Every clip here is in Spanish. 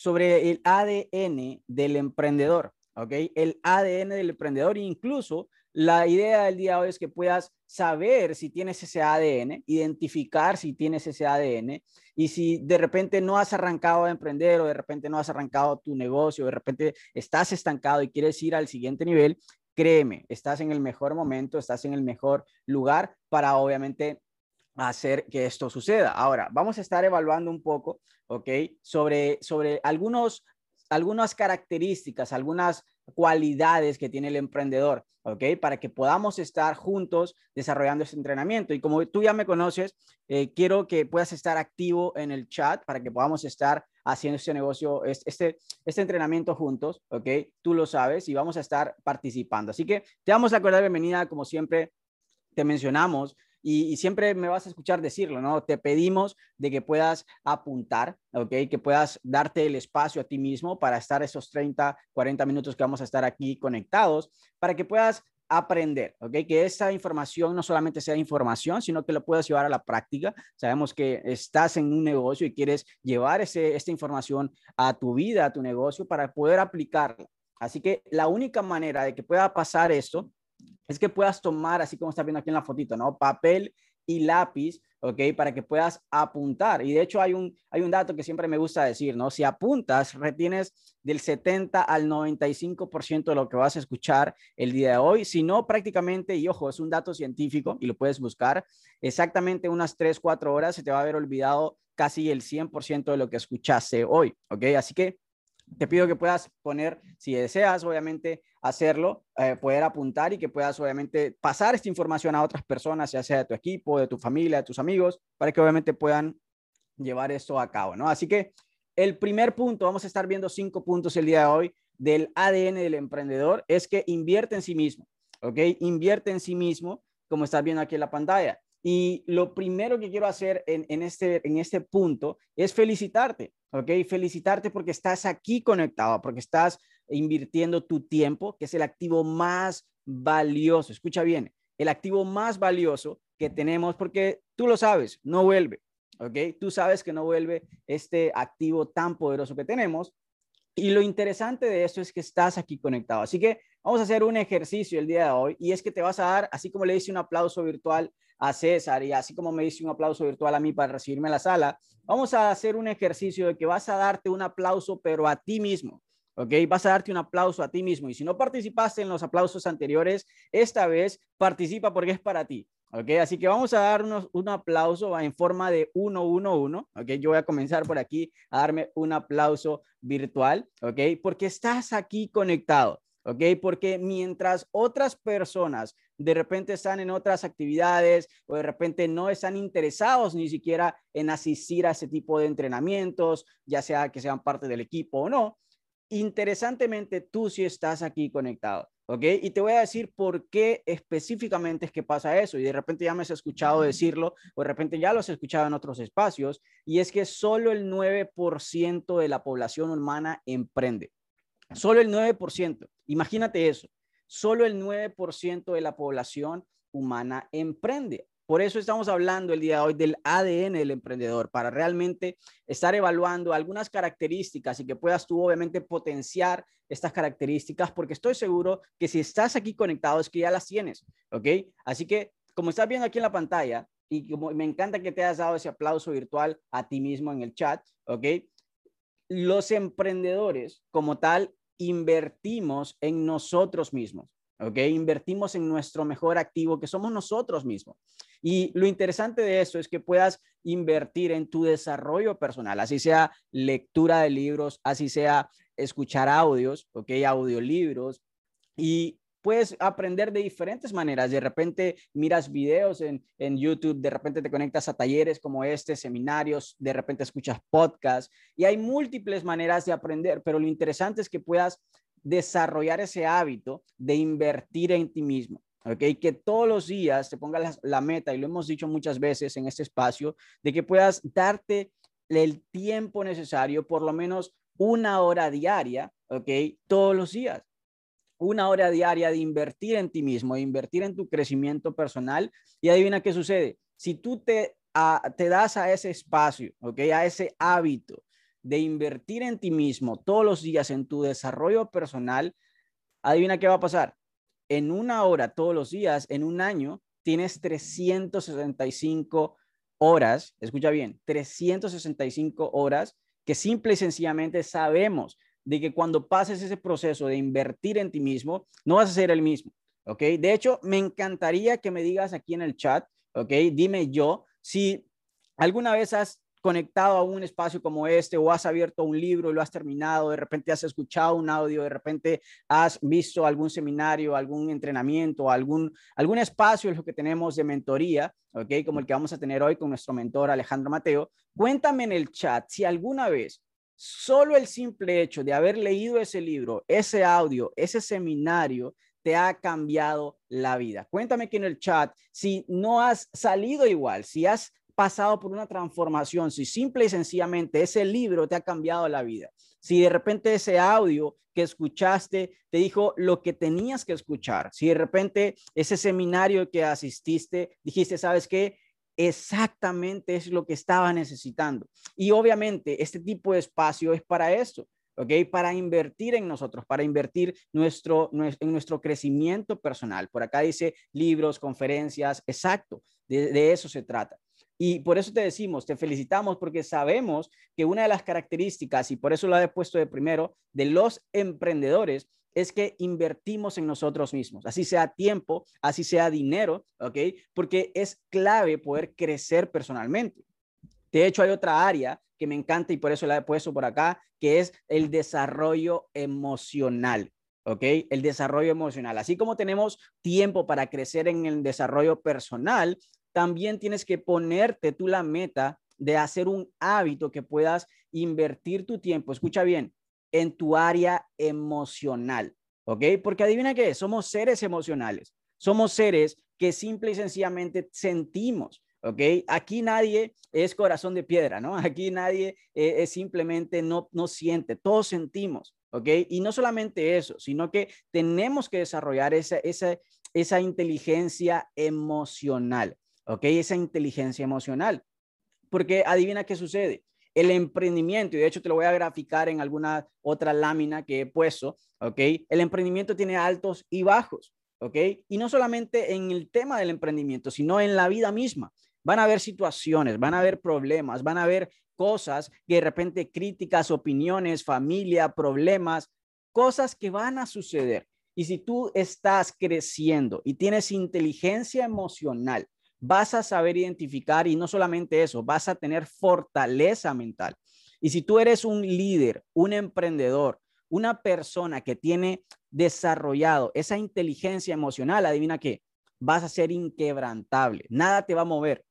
sobre el ADN del emprendedor, ¿ok? El ADN del emprendedor, incluso la idea del día de hoy es que puedas saber si tienes ese ADN, identificar si tienes ese ADN y si de repente no has arrancado a emprender o de repente no has arrancado tu negocio, de repente estás estancado y quieres ir al siguiente nivel, créeme, estás en el mejor momento, estás en el mejor lugar para obviamente hacer que esto suceda. Ahora, vamos a estar evaluando un poco, ¿ok? Sobre, sobre algunos, algunas características, algunas cualidades que tiene el emprendedor, ¿ok? Para que podamos estar juntos desarrollando este entrenamiento. Y como tú ya me conoces, eh, quiero que puedas estar activo en el chat para que podamos estar haciendo este negocio, este, este entrenamiento juntos, ¿ok? Tú lo sabes y vamos a estar participando. Así que te damos la cordial bienvenida, como siempre te mencionamos y, siempre me vas a escuchar decirlo, ¿no? Te pedimos de que puedas apuntar, ¿ok? Que puedas darte el espacio a ti mismo para estar esos 30, 40 minutos que vamos a estar aquí conectados, para que puedas aprender, ¿ok? Que esa información no solamente sea información, sino que lo puedas llevar a la práctica. Sabemos que estás en un negocio y quieres llevar ese, esta información a tu vida, a tu negocio, para poder aplicarla. Así que la única manera de que pueda pasar esto es que puedas tomar, así como está viendo aquí en la fotito, ¿no? Papel y lápiz, ¿ok? Para que puedas apuntar. Y de hecho hay un, hay un dato que siempre me gusta decir, ¿no? Si apuntas, retienes del 70 al 95% de lo que vas a escuchar el día de hoy. Si no, prácticamente, y ojo, es un dato científico y lo puedes buscar, exactamente unas 3, 4 horas se te va a haber olvidado casi el 100% de lo que escuchaste hoy, ¿ok? Así que te pido que puedas poner, si deseas, obviamente, hacerlo, eh, poder apuntar y que puedas, obviamente, pasar esta información a otras personas, ya sea de tu equipo, de tu familia, de tus amigos, para que obviamente puedan llevar esto a cabo, ¿no? Así que el primer punto, vamos a estar viendo cinco puntos el día de hoy del ADN del emprendedor, es que invierte en sí mismo, ¿ok? Invierte en sí mismo, como estás viendo aquí en la pantalla. Y lo primero que quiero hacer en, este, en este punto es felicitarte, ¿ok? Felicitarte porque estás aquí conectado, porque estás invirtiendo tu tiempo, que es el activo más valioso. Escucha bien, el activo más valioso que tenemos, porque tú lo sabes, no vuelve, ¿ok? Tú sabes que no vuelve este activo tan poderoso que tenemos. Y lo interesante de esto es que estás aquí conectado. Así que vamos a hacer un ejercicio el día de hoy y es que te vas a dar, así como le hice un aplauso virtual a César y así como me dice un aplauso virtual a mí para recibirme en la sala, vamos a hacer un ejercicio de que vas a darte un aplauso, pero a ti mismo. ¿ok? Vas a darte un aplauso a ti mismo. Y si no participaste en los aplausos anteriores, esta vez participa porque es para ti. ¿ok? Así que vamos a darnos un aplauso en forma de 1, 1, 1, ¿ok? Yo voy a comenzar por aquí a darme un aplauso virtual, ¿ok? Porque estás aquí conectado. ¿Ok? Porque mientras otras personas de repente están en otras actividades o de repente no están interesados ni siquiera en asistir a ese tipo de entrenamientos, ya sea que sean parte del equipo o no, interesantemente tú sí estás aquí conectado. ¿Ok? Y te voy a decir por qué específicamente es que pasa eso. Y de repente ya me has escuchado decirlo, o de repente ya lo has escuchado en otros espacios, y es que solo el 9% de la población humana emprende. Solo el 9%. Imagínate eso. Solo el 9% de la población humana emprende. Por eso estamos hablando el día de hoy del ADN del emprendedor, para realmente estar evaluando algunas características y que puedas tú obviamente potenciar estas características, porque estoy seguro que si estás aquí conectado es que ya las tienes, ¿ok? Así que como estás viendo aquí en la pantalla, y como me encanta que te hayas dado ese aplauso virtual a ti mismo en el chat, ¿ok? Los emprendedores como tal invertimos en nosotros mismos, ¿ok? Invertimos en nuestro mejor activo, que somos nosotros mismos. Y lo interesante de eso es que puedas invertir en tu desarrollo personal, así sea lectura de libros, así sea escuchar audios, ¿ok? Audiolibros. Y puedes aprender de diferentes maneras. De repente miras videos en, en, YouTube, de repente te conectas a talleres como este, seminarios, de repente escuchas podcasts y hay múltiples maneras de aprender, pero lo interesante es que puedas desarrollar ese hábito de invertir en ti mismo. ¿ok? Que todos los días te pongas la, meta, y lo hemos dicho muchas veces en este espacio, de que puedas darte el tiempo necesario, por lo menos una hora diaria, ¿ok? Todos los días una hora diaria de invertir en ti mismo, de invertir en tu crecimiento personal. Y adivina qué sucede. Si tú te, te das a ese espacio, ¿ok? A ese hábito de invertir en ti mismo todos los días en tu desarrollo personal, adivina qué va a pasar. En una hora todos los días, en un año, tienes 365 horas, escucha bien, 365 horas que simple y sencillamente sabemos de que cuando pases ese proceso de invertir en ti mismo, no vas a ser el mismo, ¿ok? De hecho, me encantaría que me digas aquí en el chat, ¿ok? Dime yo si alguna vez has conectado a un espacio como este o has abierto un libro y lo has terminado, de repente has escuchado un audio, de repente has visto algún seminario, algún entrenamiento, algún, algún espacio en lo que tenemos de mentoría, ¿ok? Como el que vamos a tener hoy con nuestro mentor Alejandro Mateo. Cuéntame en el chat si alguna vez solo el simple hecho de haber leído ese libro, ese audio, ese seminario, te ha cambiado la vida. Cuéntame aquí en el chat si no has salido igual, si has pasado por una transformación, si simple y sencillamente ese libro te ha cambiado la vida, si de repente ese audio que escuchaste te dijo lo que tenías que escuchar, si de repente ese seminario que asististe dijiste, ¿sabes qué? Exactamente es lo que estaba necesitando. Y obviamente este tipo de espacio es para eso. ¿ok? Para invertir en nosotros, para invertir nuestro, en nuestro crecimiento personal. Por acá dice libros, conferencias, exacto, de eso se trata. Y por eso te decimos, te felicitamos porque sabemos que una de las características, y por eso lo he puesto de primero, de los emprendedores es que invertimos en nosotros mismos, así sea tiempo, así sea dinero, ¿ok? Porque es clave poder crecer personalmente. De hecho, hay otra área que me encanta y por eso la he puesto por acá, que es el desarrollo emocional. ¿ok? El desarrollo emocional. Así como tenemos tiempo para crecer en el desarrollo personal, también tienes que ponerte tú la meta de hacer un hábito que puedas invertir tu tiempo, escucha bien, en tu área emocional, ¿ok? Porque adivina qué, somos seres emocionales, somos seres que simple y sencillamente sentimos, ¿ok? Aquí nadie es corazón de piedra, ¿no? Aquí nadie eh, es simplemente no, no siente, todos sentimos, ¿ok? Y no solamente eso, sino que tenemos que desarrollar esa, esa, esa inteligencia emocional. ¿ok? Esa inteligencia emocional. Porque adivina qué sucede. El emprendimiento, y de hecho te lo voy a graficar en alguna otra lámina que he puesto, ¿ok? El emprendimiento tiene altos y bajos, ¿ok? Y no solamente en el tema del emprendimiento, sino en la vida misma. Van a haber situaciones, van a haber problemas, van a haber cosas que de repente críticas, opiniones, familia, problemas, cosas que van a suceder. Y si tú estás creciendo y tienes inteligencia emocional, vas a saber identificar y no solamente eso, vas a tener fortaleza mental. Y si tú eres un líder, un emprendedor, una persona que tiene desarrollado esa inteligencia emocional, adivina qué, vas a ser inquebrantable, nada te va a mover,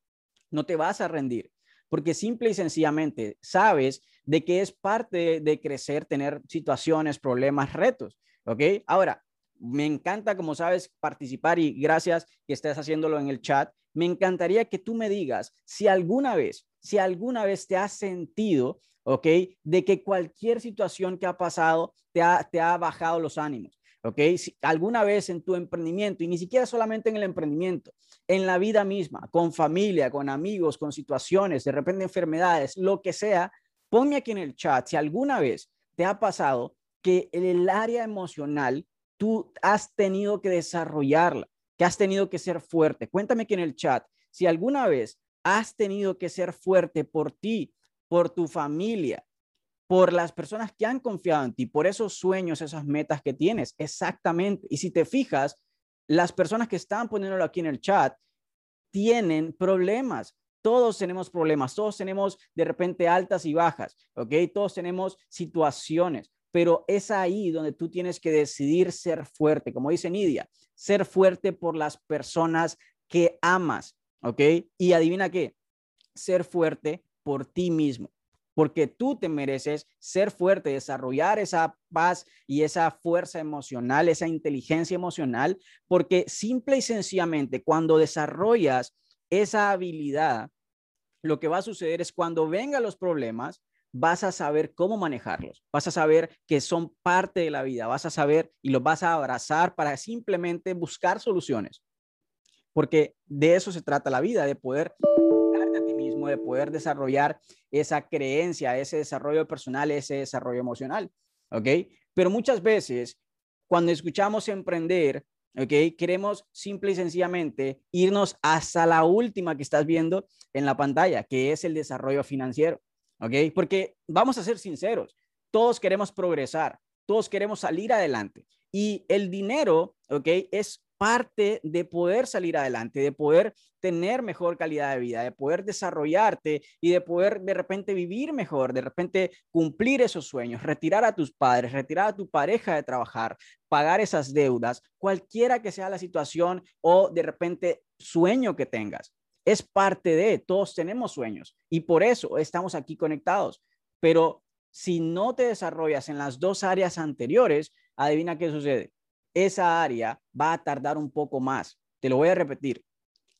no te vas a rendir, porque simple y sencillamente sabes de que es parte de, crecer, tener situaciones, problemas, retos, ¿ok? Ahora, me encanta, como sabes, participar y gracias que estés haciéndolo en el chat me encantaría que tú me digas si alguna vez, si alguna vez te has sentido, ¿ok? De que cualquier situación que ha pasado te ha, te ha bajado los ánimos, ¿ok? Si alguna vez en tu emprendimiento, y ni siquiera solamente en el emprendimiento, en la vida misma, con familia, con amigos, con situaciones, de repente enfermedades, lo que sea, ponme aquí en el chat si alguna vez te ha pasado que el área emocional tú has tenido que desarrollarla que has tenido que ser fuerte. Cuéntame aquí en el chat si alguna vez has tenido que ser fuerte por ti, por tu familia, por las personas que han confiado en ti, por esos sueños, esas metas que tienes. Exactamente. Y si te fijas, las personas que están poniéndolo aquí en el chat tienen problemas. Todos tenemos problemas, todos tenemos de repente altas y bajas, ¿ok? Todos tenemos situaciones pero es ahí donde tú tienes que decidir ser fuerte, como dice Nidia, ser fuerte por las personas que amas, ¿ok? Y adivina qué, ser fuerte por ti mismo, porque tú te mereces ser fuerte, desarrollar esa paz y esa fuerza emocional, esa inteligencia emocional, porque simple y sencillamente cuando desarrollas esa habilidad, lo que va a suceder es cuando vengan los problemas, vas a saber cómo manejarlos, vas a saber que son parte de la vida, vas a saber y los vas a abrazar para simplemente buscar soluciones. Porque de eso se trata la vida, de poder a ti mismo de poder desarrollar esa creencia, ese desarrollo personal, ese desarrollo emocional. ¿Ok? Pero muchas veces, cuando escuchamos emprender, ¿ok? Queremos simple y sencillamente irnos hasta la última que estás viendo en la pantalla, que es el desarrollo financiero, ¿ok? Porque vamos a ser sinceros, todos queremos progresar, todos queremos salir adelante y el dinero, ¿ok? Es parte de poder salir adelante, de poder tener mejor calidad de vida, de poder desarrollarte y de poder de repente vivir mejor, de repente cumplir esos sueños, retirar a tus padres, retirar a tu pareja de trabajar, pagar esas deudas, cualquiera que sea la situación o de repente sueño que tengas. Es parte de, todos tenemos sueños y por eso estamos aquí conectados. Pero si no te desarrollas en las dos áreas anteriores, adivina qué sucede esa área va a tardar un poco más. Te lo voy a repetir.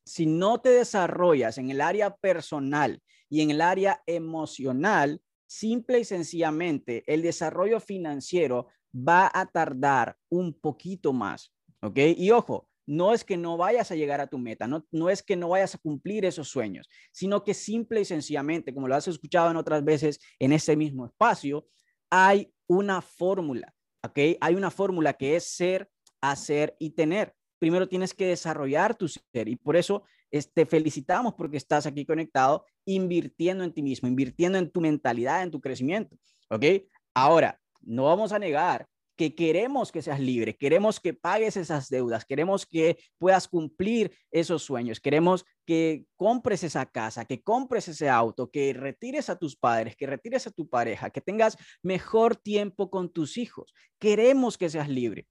Si no te desarrollas en el área personal y en el área emocional, simple y sencillamente el desarrollo financiero va a tardar un poquito más. ¿Ok? Y ojo, no es que no vayas a llegar a tu meta, no, no es que no vayas a cumplir esos sueños, sino que simple y sencillamente, como lo has escuchado en otras veces en ese mismo espacio, hay una fórmula ¿ok? Hay una fórmula que es ser, hacer y tener. Primero tienes que desarrollar tu ser y por eso te felicitamos porque estás aquí conectado, invirtiendo en ti mismo, invirtiendo en tu mentalidad, en tu crecimiento, ¿ok? Ahora, no vamos a negar que queremos que seas libre, queremos que pagues esas deudas, queremos que puedas cumplir esos sueños, queremos que compres esa casa, que compres ese auto, que retires a tus padres, que retires a tu pareja, que tengas mejor tiempo con tus hijos. Queremos que seas libre,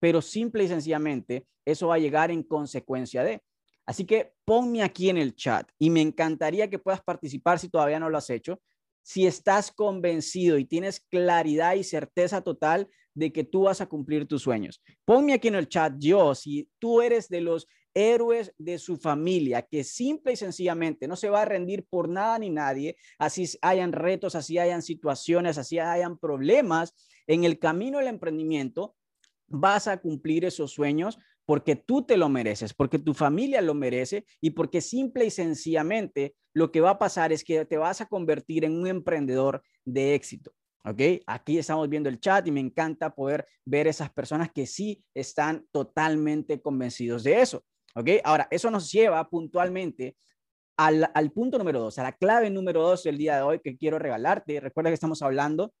pero simple y sencillamente eso va a llegar en consecuencia de. Así que ponme aquí en el chat y me encantaría que puedas participar si todavía no lo has hecho. Si estás convencido y tienes claridad y certeza total de que tú vas a cumplir tus sueños. Ponme aquí en el chat yo, si tú eres de los héroes de su familia, que simple y sencillamente no se va a rendir por nada ni nadie, así hayan retos, así hayan situaciones, así hayan problemas en el camino del emprendimiento, vas a cumplir esos sueños porque tú te lo mereces, porque tu familia lo merece y porque simple y sencillamente lo que va a pasar es que te vas a convertir en un emprendedor de éxito. ¿Ok? Aquí estamos viendo el chat y me encanta poder ver esas personas que sí están totalmente convencidos de eso. ¿Ok? Ahora, eso nos lleva puntualmente al, al punto número dos, a la clave número dos del día de hoy que quiero regalarte. Recuerda que estamos hablando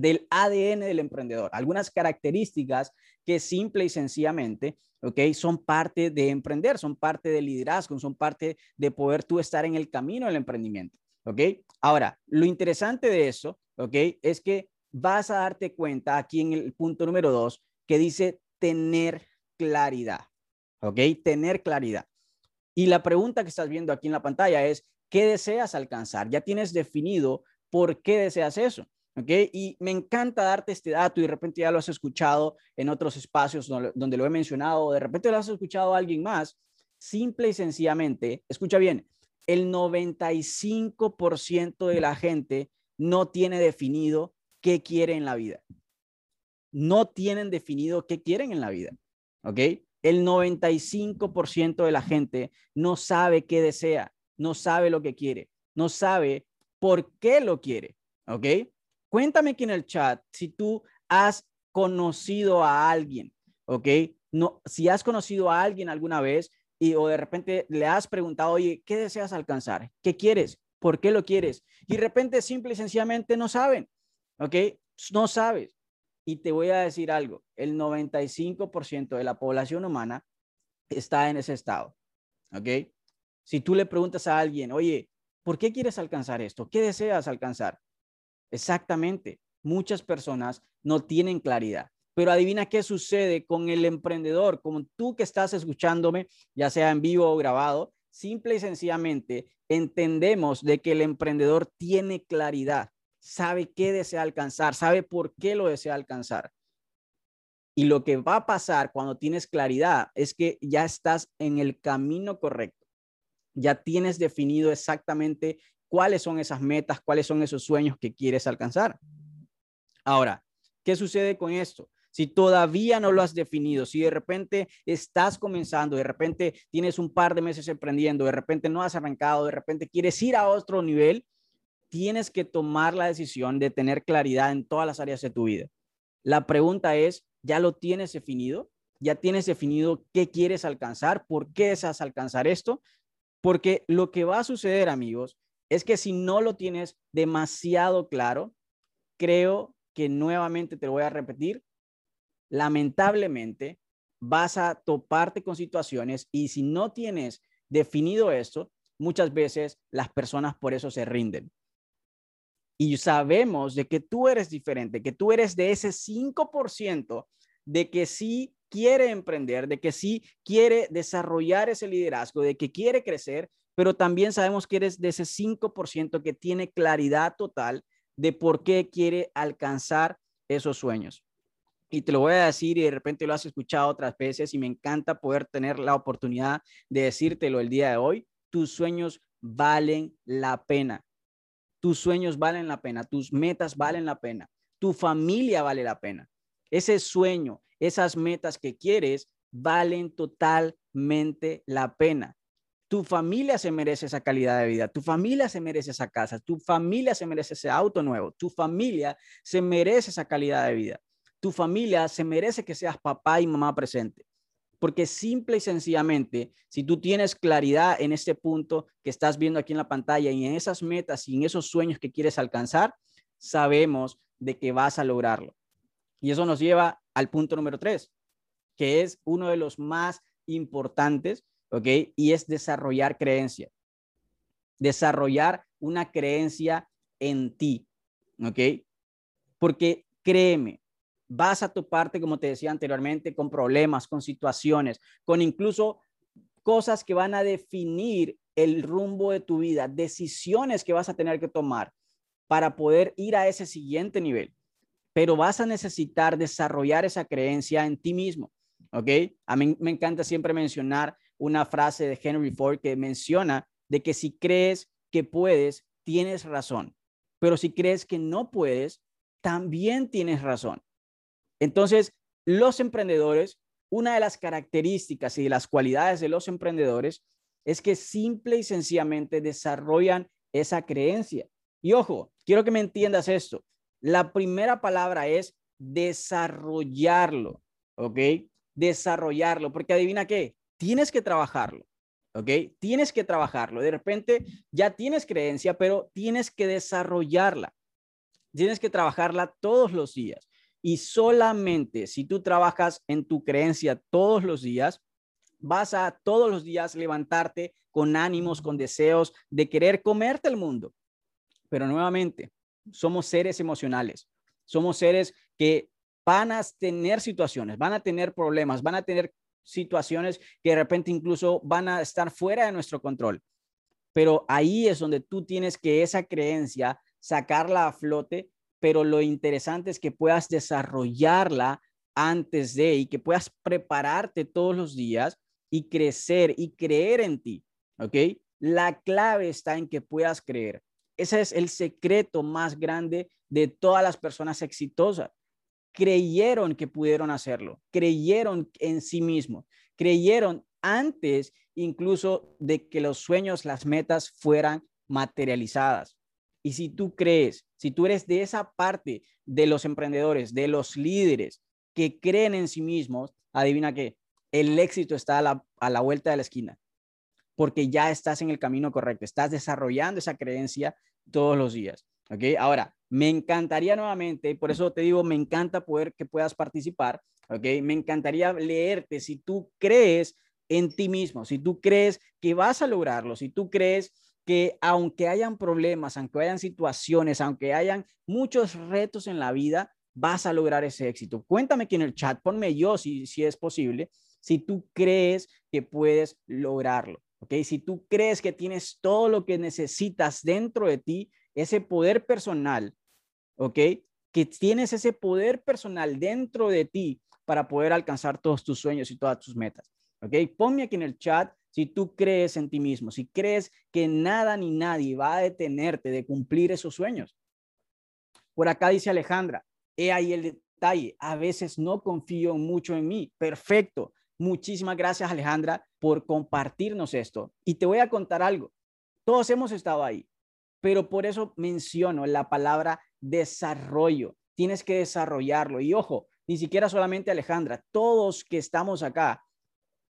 del ADN del emprendedor, algunas características que simple y sencillamente, ¿ok? Son parte de emprender, son parte del liderazgo, son parte de poder tú estar en el camino del emprendimiento, ¿ok? Ahora, lo interesante de eso ¿ok? Es que vas a darte cuenta aquí en el punto número dos que dice tener claridad, ¿ok? Tener claridad. Y la pregunta que estás viendo aquí en la pantalla es, ¿qué deseas alcanzar? Ya tienes definido por qué deseas eso. ¿Ok? Y me encanta darte este dato y de repente ya lo has escuchado en otros espacios donde, lo he mencionado, o de repente lo has escuchado a alguien más. Simple y sencillamente, escucha bien, el 95% de la gente no tiene definido qué quiere en la vida. No tienen definido qué quieren en la vida. ¿Ok? El 95% de la gente no sabe qué desea, no sabe lo que quiere, no sabe por qué lo quiere. ¿Ok? Cuéntame aquí en el chat si tú has conocido a alguien. ¿Ok? No, si has conocido a alguien alguna vez y o de repente le has preguntado, oye, ¿qué deseas alcanzar? ¿Qué quieres? ¿Por qué lo quieres? Y de repente simple y sencillamente no saben, ¿ok? No sabes. Y te voy a decir algo, el 95% de la población humana está en ese estado, ¿ok? Si tú le preguntas a alguien, oye, ¿por qué quieres alcanzar esto? ¿Qué deseas alcanzar? Exactamente, muchas personas no tienen claridad. Pero adivina qué sucede con el emprendedor, como tú que estás escuchándome, ya sea en vivo o grabado, simple y sencillamente entendemos de que el emprendedor tiene claridad, sabe qué desea alcanzar, sabe por qué lo desea alcanzar. Y lo que va a pasar cuando tienes claridad es que ya estás en el camino correcto. Ya tienes definido exactamente cuáles son esas metas, cuáles son esos sueños que quieres alcanzar. Ahora, ¿qué sucede con esto? si todavía no lo has definido, si de repente estás comenzando, de repente tienes un par de meses emprendiendo, de repente no has arrancado, de repente quieres ir a otro nivel, tienes que tomar la decisión de tener claridad en todas las áreas de tu vida. La pregunta es, ¿ya lo tienes definido? ¿Ya tienes definido qué quieres alcanzar? ¿Por qué deseas alcanzar esto? Porque lo que va a suceder, amigos, es que si no lo tienes demasiado claro, creo que nuevamente te voy a repetir, lamentablemente vas a toparte con situaciones y si no tienes definido esto, muchas veces las personas por eso se rinden. Y sabemos de que tú eres diferente, que tú eres de ese 5% de que sí quiere emprender, de que sí quiere desarrollar ese liderazgo, de que quiere crecer, pero también sabemos que eres de ese 5% que tiene claridad total de por qué quiere alcanzar esos sueños y te lo voy a decir y de repente lo has escuchado otras veces y me encanta poder tener la oportunidad de decírtelo el día de hoy, tus sueños valen la pena. Tus sueños valen la pena, tus metas valen la pena, tu familia vale la pena. Ese sueño, esas metas que quieres valen totalmente la pena. Tu familia se merece esa calidad de vida, tu familia se merece esa casa, tu familia se merece ese auto nuevo, tu familia se merece esa calidad de vida tu familia se merece que seas papá y mamá presente. Porque simple y sencillamente, si tú tienes claridad en este punto que estás viendo aquí en la pantalla y en esas metas y en esos sueños que quieres alcanzar, sabemos de que vas a lograrlo. Y eso nos lleva al punto número tres, que es uno de los más importantes, ¿ok? Y es desarrollar creencia. Desarrollar una creencia en ti, ¿ok? Porque créeme, vas a toparte, como te decía anteriormente, con problemas, con situaciones, con incluso cosas que van a definir el rumbo de tu vida, decisiones que vas a tener que tomar para poder ir a ese siguiente nivel. Pero vas a necesitar desarrollar esa creencia en ti mismo. ¿Ok? A mí me encanta siempre mencionar una frase de Henry Ford que menciona de que si crees que puedes, tienes razón. Pero si crees que no puedes, también tienes razón. Entonces, los emprendedores, una de las características y de las cualidades de los emprendedores es que simple y sencillamente desarrollan esa creencia. Y ojo, quiero que me entiendas esto. La primera palabra es desarrollarlo, ¿ok? Desarrollarlo, porque adivina qué, tienes que trabajarlo, ¿ok? Tienes que trabajarlo. De repente ya tienes creencia, pero tienes que desarrollarla. Tienes que trabajarla todos los días. Y solamente si tú trabajas en tu creencia todos los días, vas a todos los días levantarte con ánimos, con deseos de querer comerte el mundo. Pero nuevamente, somos seres emocionales, somos seres que van a tener situaciones, van a tener problemas, van a tener situaciones que de repente incluso van a estar fuera de nuestro control. Pero ahí es donde tú tienes que esa creencia sacarla a flote pero lo interesante es que puedas desarrollarla antes de y que puedas prepararte todos los días y crecer y creer en ti, ¿ok? La clave está en que puedas creer. Ese es el secreto más grande de todas las personas exitosas. Creyeron que pudieron hacerlo, creyeron en sí mismos, creyeron antes incluso de que los sueños, las metas fueran materializadas. Y si tú crees, si tú eres de esa parte de los emprendedores, de los líderes que creen en sí mismos, adivina qué, el éxito está a la, a la vuelta de la esquina, porque ya estás en el camino correcto, estás desarrollando esa creencia todos los días. ¿Ok? Ahora, me encantaría nuevamente, por eso te digo, me encanta poder que puedas participar. ¿Ok? Me encantaría leerte si tú crees en ti mismo, si tú crees que vas a lograrlo, si tú crees que aunque hayan problemas, aunque hayan situaciones, aunque hayan muchos retos en la vida, vas a lograr ese éxito. Cuéntame aquí en el chat, ponme yo si, si es posible, si tú crees que puedes lograrlo, ¿ok? Si tú crees que tienes todo lo que necesitas dentro de ti, ese poder personal, ¿ok? Que tienes ese poder personal dentro de ti para poder alcanzar todos tus sueños y todas tus metas, ¿ok? Ponme aquí en el chat si tú crees en ti mismo, si crees que nada ni nadie va a detenerte de cumplir esos sueños. Por acá dice Alejandra, he ahí el detalle. A veces no confío mucho en mí. Perfecto. Muchísimas gracias, Alejandra, por compartirnos esto. Y te voy a contar algo. Todos hemos estado ahí, pero por eso menciono la palabra desarrollo. Tienes que desarrollarlo. Y ojo, ni siquiera solamente Alejandra, todos que estamos acá,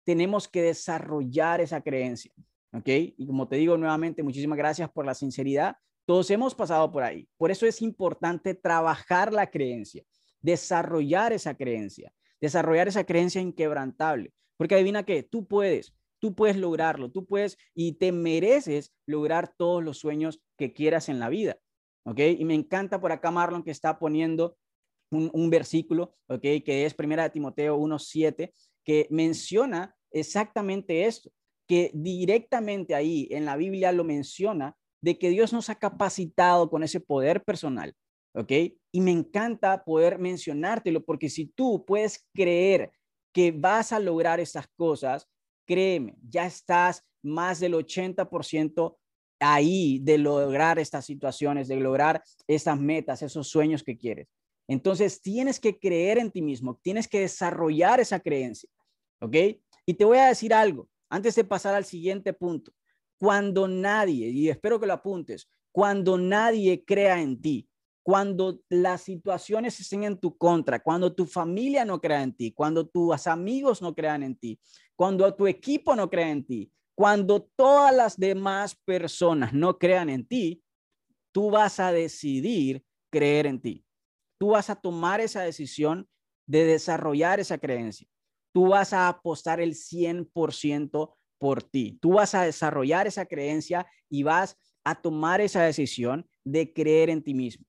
tenemos que desarrollar esa creencia. ¿Ok? Y como te digo nuevamente, muchísimas gracias por la sinceridad. Todos hemos pasado por ahí. Por eso es importante trabajar la creencia, desarrollar esa creencia desarrollar esa creencia inquebrantable. Porque adivina que tú puedes, tú puedes lograrlo, tú puedes y te mereces lograr todos los sueños que quieras en la vida. ¿Ok? Y me encanta por acá Marlon que está poniendo un, versículo, ¿ok? Que es Primera de Timoteo 1.7, que menciona exactamente esto, que directamente ahí en la Biblia lo menciona de que Dios nos ha capacitado con ese poder personal ¿ok? Y me encanta poder mencionártelo porque si tú puedes creer que vas a lograr esas cosas, créeme, ya estás más del 80% ahí de lograr estas situaciones, de lograr esas metas, esos sueños que quieres. Entonces, tienes que creer en ti mismo, tienes que desarrollar esa creencia, ¿ok? Y te voy a decir algo, antes de pasar al siguiente punto. Cuando nadie, y espero que lo apuntes, cuando nadie crea en ti, cuando las situaciones estén en tu contra, cuando tu familia no crea en ti, cuando tus amigos no crean en ti, cuando tu equipo no crea en ti, cuando todas las demás personas no crean en ti, tú vas a decidir creer en ti. Tú vas a tomar esa decisión de desarrollar esa creencia. Tú vas a apostar el 100% por ti. Tú vas a desarrollar esa creencia y vas a tomar esa decisión de creer en ti mismo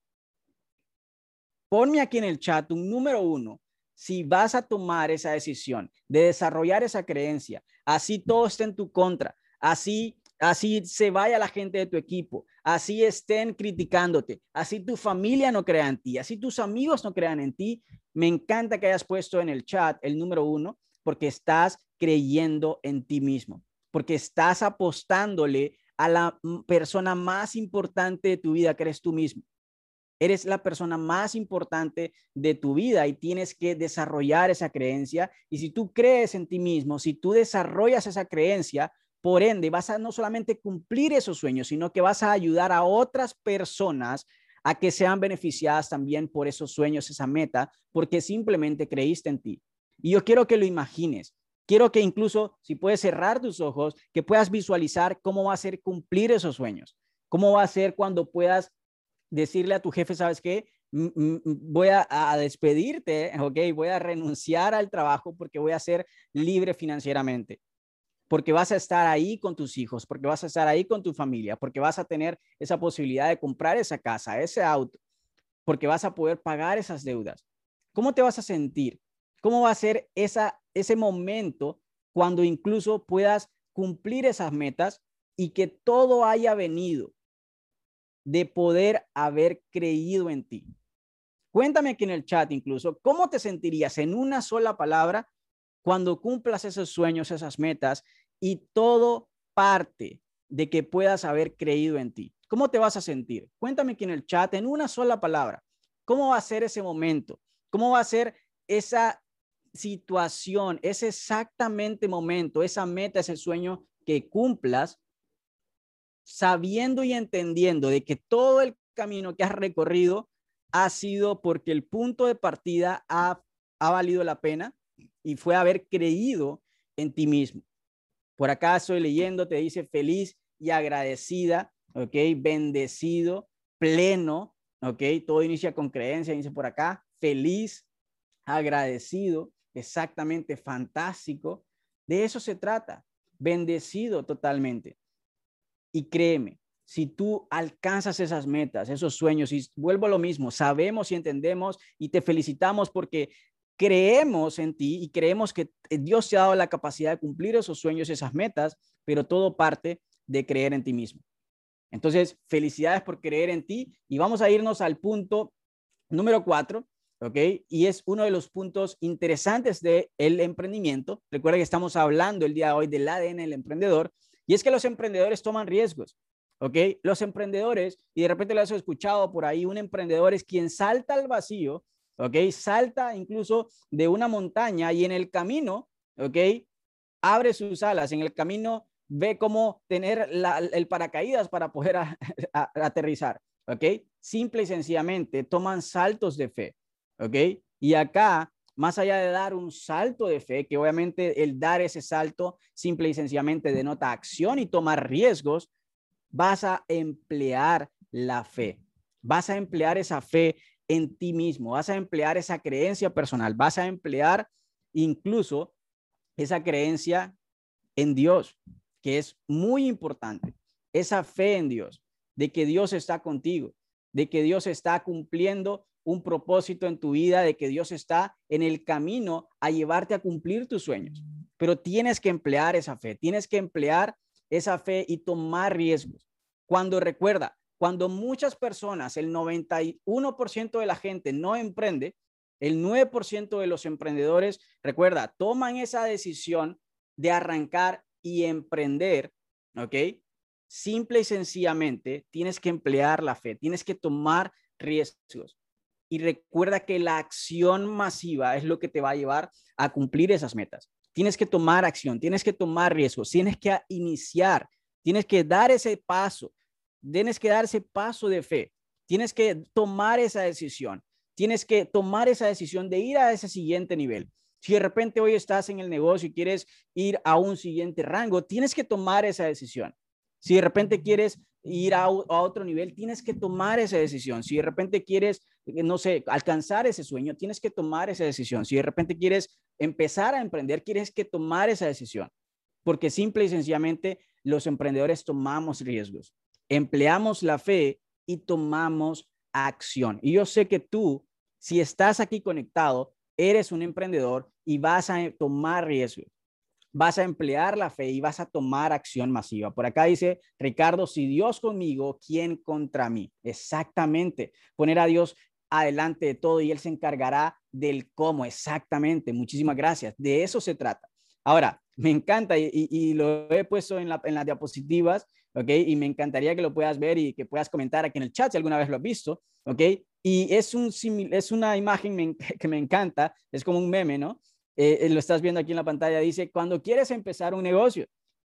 ponme aquí en el chat un número uno si vas a tomar esa decisión de desarrollar esa creencia, así todo esté en tu contra, así así se vaya la gente de tu equipo, así estén criticándote, así tu familia no crea en ti, así tus amigos no crean en ti, me encanta que hayas puesto en el chat el número uno porque estás creyendo en ti mismo, porque estás apostándole a la persona más importante de tu vida, que eres tú mismo. Eres la persona más importante de tu vida y tienes que desarrollar esa creencia. Y si tú crees en ti mismo, si tú desarrollas esa creencia, por ende vas a no solamente cumplir esos sueños, sino que vas a ayudar a otras personas a que sean beneficiadas también por esos sueños, esa meta, porque simplemente creíste en ti. Y yo quiero que lo imagines. Quiero que incluso, si puedes cerrar tus ojos, que puedas visualizar cómo va a ser cumplir esos sueños. Cómo va a ser cuando puedas decirle a tu jefe, ¿sabes qué? Voy a, despedirte, ¿ok? Voy a renunciar al trabajo porque voy a ser libre financieramente. Porque vas a estar ahí con tus hijos, porque vas a estar ahí con tu familia, porque vas a tener esa posibilidad de comprar esa casa, ese auto, porque vas a poder pagar esas deudas. ¿Cómo te vas a sentir? ¿Cómo va a ser esa, ese momento cuando incluso puedas cumplir esas metas y que todo haya venido de poder haber creído en ti. Cuéntame aquí en el chat incluso, ¿cómo te sentirías en una sola palabra cuando cumplas esos sueños, esas metas y todo parte de que puedas haber creído en ti? ¿Cómo te vas a sentir? Cuéntame aquí en el chat en una sola palabra. ¿Cómo va a ser ese momento? ¿Cómo va a ser esa situación, ese exactamente momento, esa meta, ese sueño que cumplas sabiendo y entendiendo de que todo el camino que has recorrido ha sido porque el punto de partida ha, valido la pena y fue haber creído en ti mismo. Por acá estoy leyendo, te dice feliz y agradecida, ¿ok? Bendecido, pleno, ¿ok? Todo inicia con creencia, dice por acá, feliz, agradecido, exactamente fantástico. De eso se trata, bendecido totalmente. Y créeme, si tú alcanzas esas metas, esos sueños, y vuelvo a lo mismo, sabemos y entendemos y te felicitamos porque creemos en ti y creemos que Dios te ha dado la capacidad de cumplir esos sueños, esas metas, pero todo parte de creer en ti mismo. Entonces, felicidades por creer en ti y vamos a irnos al punto número cuatro, ¿ok? Y es uno de los puntos interesantes del el emprendimiento. Recuerda que estamos hablando el día de hoy del ADN del emprendedor y es que los emprendedores toman riesgos, ¿ok? Los emprendedores, y de repente lo has escuchado por ahí, un emprendedor es quien salta al vacío ¿ok? Salta incluso de una montaña y en el camino, ¿ok? Abre sus alas, en el camino ve cómo tener el paracaídas para poder aterrizar, ¿ok? Simple y sencillamente toman saltos de fe, ¿ok? Y acá, más allá de dar un salto de fe, que obviamente el dar ese salto simple y sencillamente denota acción y tomar riesgos, vas a emplear la fe, vas a emplear esa fe en ti mismo, vas a emplear esa creencia personal, vas a emplear incluso esa creencia en Dios, que es muy importante, esa fe en Dios, de que Dios está contigo, de que Dios está cumpliendo un propósito en tu vida, de que Dios está en el camino a llevarte a cumplir tus sueños. Pero tienes que emplear esa fe, tienes que emplear esa fe y tomar riesgos. Cuando recuerda, cuando muchas personas, el 91% de la gente no emprende, el 9% de los emprendedores, recuerda, toman esa decisión de arrancar y emprender, ¿ok? Simple y sencillamente tienes que emplear la fe, tienes que tomar riesgos. Y recuerda que la acción masiva es lo que te va a llevar a cumplir esas metas. Tienes que tomar acción, tienes que tomar riesgos, tienes que iniciar, tienes que dar ese paso, tienes que dar ese paso de fe, tienes que tomar esa decisión, tienes que tomar esa decisión de ir a ese siguiente nivel. Si de repente hoy estás en el negocio y quieres ir a un siguiente rango, tienes que tomar esa decisión. Si de repente quieres ir a, otro nivel, tienes que tomar esa decisión. Si de repente quieres, no sé, alcanzar ese sueño, tienes que tomar esa decisión. Si de repente quieres empezar a emprender, tienes que tomar esa decisión. Porque simple y sencillamente los emprendedores tomamos riesgos empleamos la fe y tomamos acción. Y yo sé que tú, si estás aquí conectado, eres un emprendedor y vas a tomar riesgos. Vas a emplear la fe y vas a tomar acción masiva. Por acá dice Ricardo, si Dios conmigo, ¿quién contra mí? Exactamente. Poner a Dios adelante de todo y Él se encargará del cómo. Exactamente. Muchísimas gracias. De eso se trata. Ahora, me encanta y, lo he puesto en, en las diapositivas ¿ok? Y me encantaría que lo puedas ver y que puedas comentar aquí en el chat si alguna vez lo has visto, ¿ok? Y es, un, es una imagen que me encanta, es como un meme, ¿no? Eh, eh, lo estás viendo aquí en la pantalla, dice, cuando quieres empezar un negocio,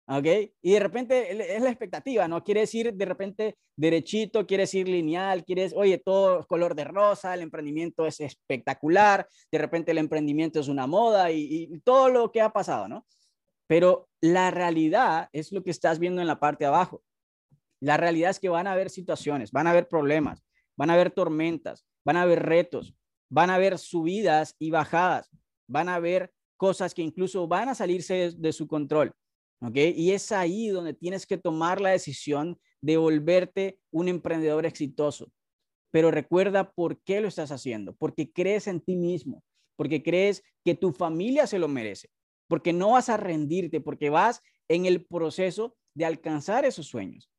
¿ok? Y de repente es la expectativa, ¿no? Quieres ir de repente derechito, quieres ir lineal, quieres, oye, todo color de rosa, el emprendimiento es espectacular, de repente el emprendimiento es una moda y, y todo lo que ha pasado, ¿no? Pero la realidad es lo que estás viendo en la parte de abajo. La realidad es que van a haber situaciones, van a haber problemas, van a haber tormentas, van a haber retos, van a haber subidas y bajadas, van a haber cosas que incluso van a salirse de, su control. ¿Ok? Y es ahí donde tienes que tomar la decisión de volverte un emprendedor exitoso. Pero recuerda por qué lo estás haciendo, porque crees en ti mismo, porque crees que tu familia se lo merece, porque no vas a rendirte, porque vas en el proceso de alcanzar esos sueños.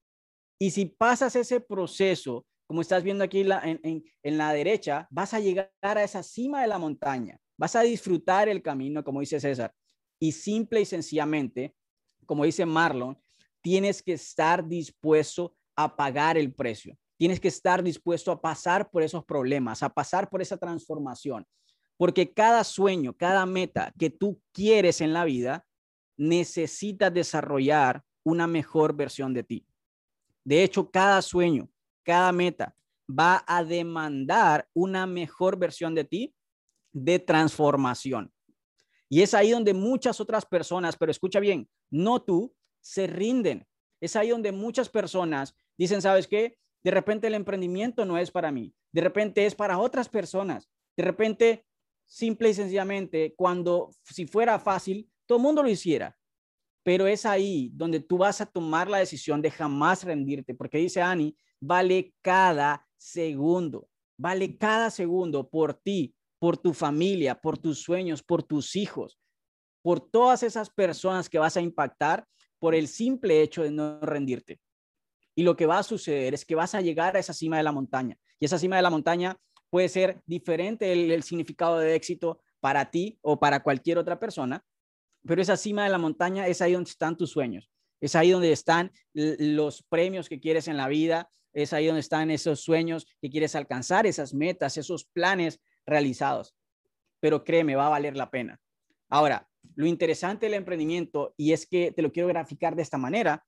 Y si pasas ese proceso, como estás viendo aquí en, la derecha, vas a llegar a esa cima de la montaña, vas a disfrutar el camino, como dice César. Y simple y sencillamente, como dice Marlon, tienes que estar dispuesto a pagar el precio. Tienes que estar dispuesto a pasar por esos problemas, a pasar por esa transformación. Porque cada sueño, cada meta que tú quieres en la vida, necesitas desarrollar una mejor versión de ti. De hecho, cada sueño, cada meta va a demandar una mejor versión de ti de transformación. Y es ahí donde muchas otras personas, pero escucha bien, no tú, se rinden. Es ahí donde muchas personas dicen, ¿sabes qué? De repente el emprendimiento no es para mí. De repente es para otras personas. De repente simple y sencillamente, cuando si fuera fácil, todo el mundo lo hiciera. Pero es ahí donde tú vas a tomar la decisión de jamás rendirte, porque dice Ani, vale cada segundo, vale cada segundo por ti, por tu familia, por tus sueños, por tus hijos, por todas esas personas que vas a impactar por el simple hecho de no rendirte. Y lo que va a suceder es que vas a llegar a esa cima de la montaña. Y esa cima de la montaña puede ser diferente el, significado de éxito para ti o para cualquier otra persona, pero esa cima de la montaña es ahí donde están tus sueños, es ahí donde están los premios que quieres en la vida, es ahí donde están esos sueños que quieres alcanzar, esas metas, esos planes realizados. Pero créeme, va a valer la pena. Ahora, lo interesante del emprendimiento, y es que te lo quiero graficar de esta manera,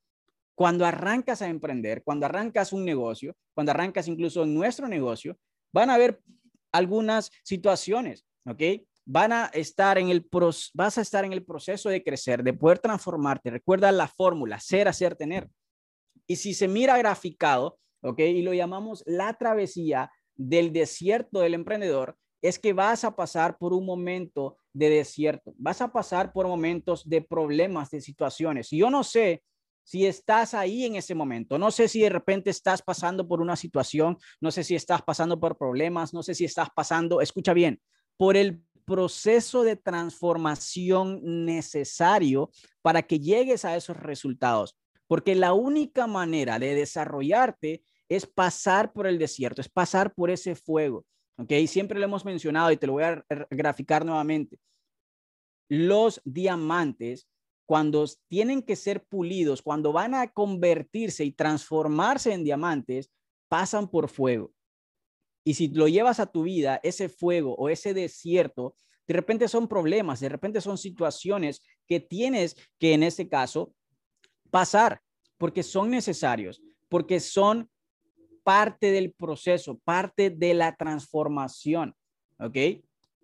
cuando arrancas a emprender, cuando arrancas un negocio, cuando arrancas incluso nuestro negocio, van a haber algunas situaciones, ¿ok? Van a estar en el vas a estar en el proceso de crecer, de poder transformarte. Recuerda la fórmula, ser, hacer, tener. Y si se mira graficado, ¿ok? Y lo llamamos la travesía del desierto del emprendedor, es que vas a pasar por un momento de desierto, vas a pasar por momentos de problemas, de situaciones. Yo no sé si estás ahí en ese momento, no sé si de repente estás pasando por una situación, no sé si estás pasando por problemas, no sé si estás pasando, escucha bien, por el proceso de transformación necesario para que llegues a esos resultados. Porque la única manera de desarrollarte es pasar por el desierto, es pasar por ese fuego. ¿Ok? Siempre lo hemos mencionado y te lo voy a graficar nuevamente. Los diamantes, cuando tienen que ser pulidos, cuando van a convertirse y transformarse en diamantes, pasan por fuego. Y si lo llevas a tu vida, ese fuego o ese desierto, de repente son problemas, de repente son situaciones que tienes que en este caso pasar, porque son necesarios, porque son parte del proceso, parte de la transformación, ¿ok?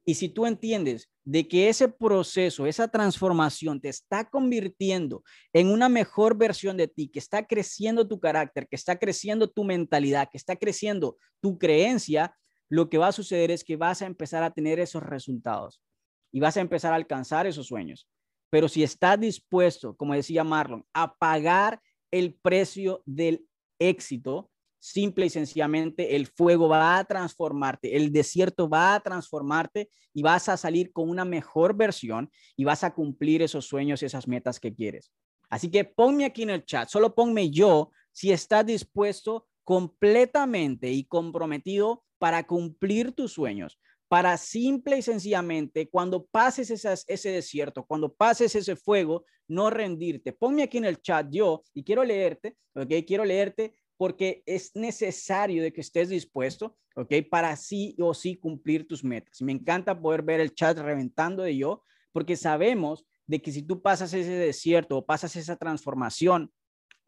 Y si tú entiendes de que ese proceso, esa transformación te está convirtiendo en una mejor versión de ti, que está creciendo tu carácter, que está creciendo tu mentalidad, que está creciendo tu creencia, lo que va a suceder es que vas a empezar a tener esos resultados y vas a empezar a alcanzar esos sueños. Pero si estás dispuesto, como decía Marlon, a pagar el precio del éxito, simple y sencillamente el fuego va a transformarte, el desierto va a transformarte y vas a salir con una mejor versión y vas a cumplir esos sueños y esas metas que quieres. Así que ponme aquí en el chat, solo ponme yo si estás dispuesto completamente y comprometido para cumplir tus sueños, para simple y sencillamente cuando pases ese desierto, cuando pases ese fuego, no rendirte. Ponme aquí en el chat yo y quiero leerte, ¿ok? Quiero leerte porque es necesario de que estés dispuesto, ¿ok? Para sí o sí cumplir tus metas. Me encanta poder ver el chat reventando de yo, porque sabemos de que si tú pasas ese desierto o pasas esa transformación,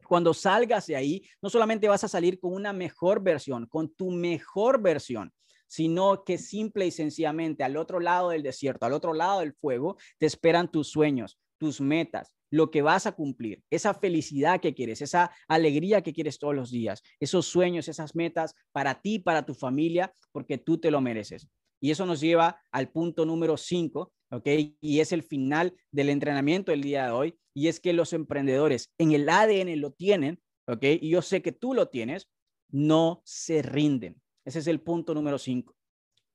cuando salgas de ahí, no solamente vas a salir con una mejor versión, con tu mejor versión, sino que simple y sencillamente al otro lado del desierto, al otro lado del fuego, te esperan tus sueños, tus metas, lo que vas a cumplir, esa felicidad que quieres, esa alegría que quieres todos los días, esos sueños, esas metas para ti, para tu familia, porque tú te lo mereces. Y eso nos lleva al punto número cinco, ¿ok? Y es el final del entrenamiento del día de hoy, y es que los emprendedores en el ADN lo tienen, ¿ok? Y yo sé que tú lo tienes, no se rinden. Ese es el punto número cinco.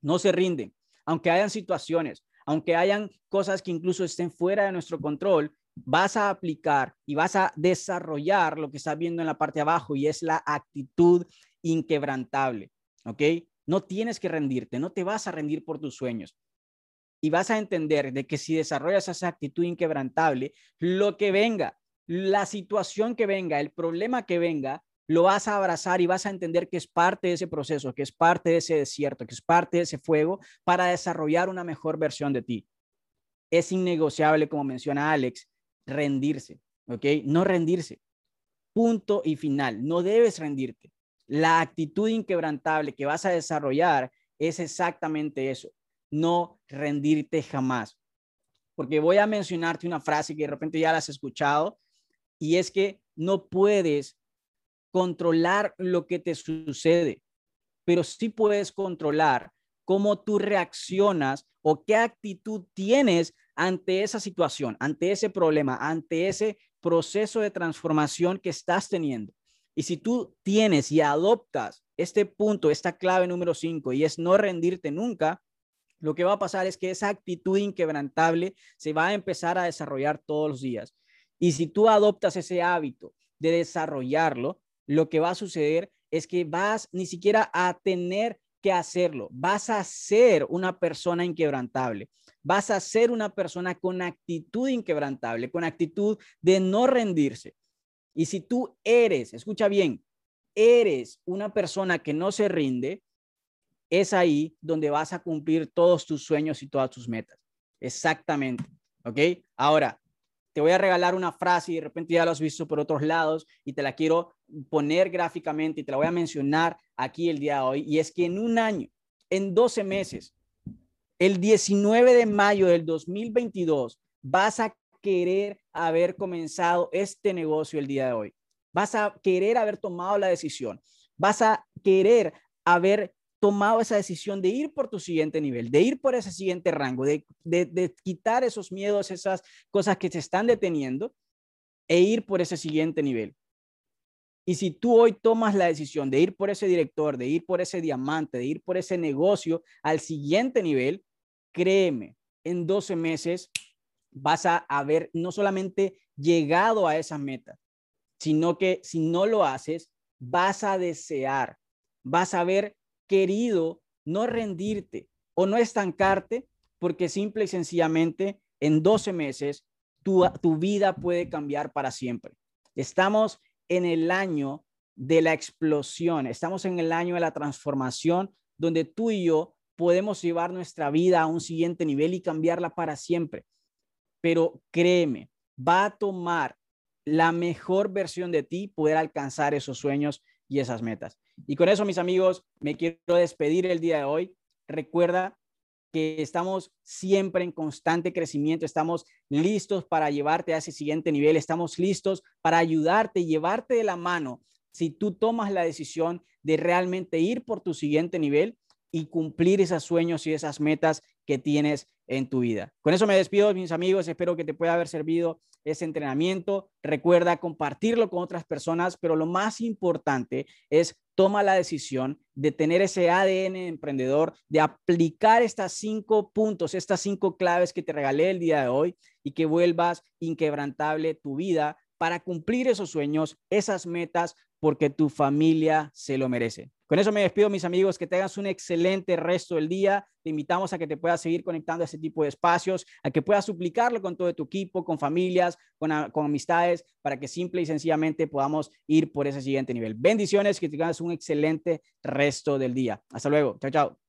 No se rinden, aunque hayan situaciones, aunque hayan cosas que incluso estén fuera de nuestro control, vas a aplicar y vas a desarrollar lo que estás viendo en la parte de abajo y es la actitud inquebrantable, ¿ok? No tienes que rendirte, no te vas a rendir por tus sueños. Y vas a entender de que si desarrollas esa actitud inquebrantable, lo que venga, la situación que venga, el problema que venga, lo vas a abrazar y vas a entender que es parte de ese proceso, que es parte de ese desierto, que es parte de ese fuego para desarrollar una mejor versión de ti. Es innegociable, como menciona Alex, rendirse, ¿ok? No rendirse. Punto y final. No debes rendirte. La actitud inquebrantable que vas a desarrollar es exactamente eso. No rendirte jamás. Porque voy a mencionarte una frase que de repente ya la has escuchado y es que no puedes controlar lo que te sucede, pero sí puedes controlar cómo tú reaccionas o qué actitud tienes ante esa situación, ante ese problema, ante ese proceso de transformación que estás teniendo. Y si tú tienes y adoptas este punto, esta clave número cinco, y es no rendirte nunca, lo que va a pasar es que esa actitud inquebrantable se va a empezar a desarrollar todos los días. Y si tú adoptas ese hábito de desarrollarlo, lo que va a suceder es que vas ni siquiera a tener que hacerlo, vas a ser una persona inquebrantable, vas a ser una persona con actitud inquebrantable, con actitud de no rendirse. Y si tú eres, escucha bien, eres una persona que no se rinde, es ahí donde vas a cumplir todos tus sueños y todas tus metas. Exactamente. ¿Ok? Ahora, te voy a regalar una frase y de repente ya lo has visto por otros lados y te la quiero poner gráficamente y te la voy a mencionar aquí el día de hoy. Y es que en un año, en 12 meses, el 19 de mayo del 2022, vas a querer haber comenzado este negocio el día de hoy. Vas a querer haber tomado la decisión. Vas a querer haber tomado esa decisión de ir por tu siguiente nivel, de ir por ese siguiente rango, de, de, quitar esos miedos, esas cosas que te están deteniendo e ir por ese siguiente nivel. Y si tú hoy tomas la decisión de ir por ese director, de ir por ese diamante, de ir por ese negocio al siguiente nivel, créeme, en 12 meses vas a haber no solamente llegado a esa meta, sino que si no lo haces, vas a desear, vas a haber querido no rendirte o no estancarte porque simple y sencillamente en 12 meses tu, tu vida puede cambiar para siempre. Estamos en el año de la explosión, estamos en el año de la transformación donde tú y yo podemos llevar nuestra vida a un siguiente nivel y cambiarla para siempre. Pero créeme, va a tomar la mejor versión de ti poder alcanzar esos sueños y esas metas. Y con eso, mis amigos, me quiero despedir el día de hoy. Recuerda que estamos siempre en constante crecimiento, estamos listos para llevarte a ese siguiente nivel, estamos listos para ayudarte llevarte de la mano si tú tomas la decisión de realmente ir por tu siguiente nivel y cumplir esos sueños y esas metas que tienes en tu vida. Con eso me despido, mis amigos. Espero que te pueda haber servido ese entrenamiento. Recuerda compartirlo con otras personas, pero lo más importante es toma la decisión de tener ese ADN emprendedor, de aplicar estas cinco puntos, estas cinco claves que te regalé el día de hoy y que vuelvas inquebrantable tu vida para cumplir esos sueños, esas metas, porque tu familia se lo merece. Con eso me despido, mis amigos, que tengas un excelente resto del día. Te invitamos a que te puedas seguir conectando a este tipo de espacios, a que puedas suplicarlo con todo tu equipo, con familias, con, con amistades, para que simple y sencillamente podamos ir por ese siguiente nivel. Bendiciones, que tengas un excelente resto del día. Hasta luego. Chao, chao.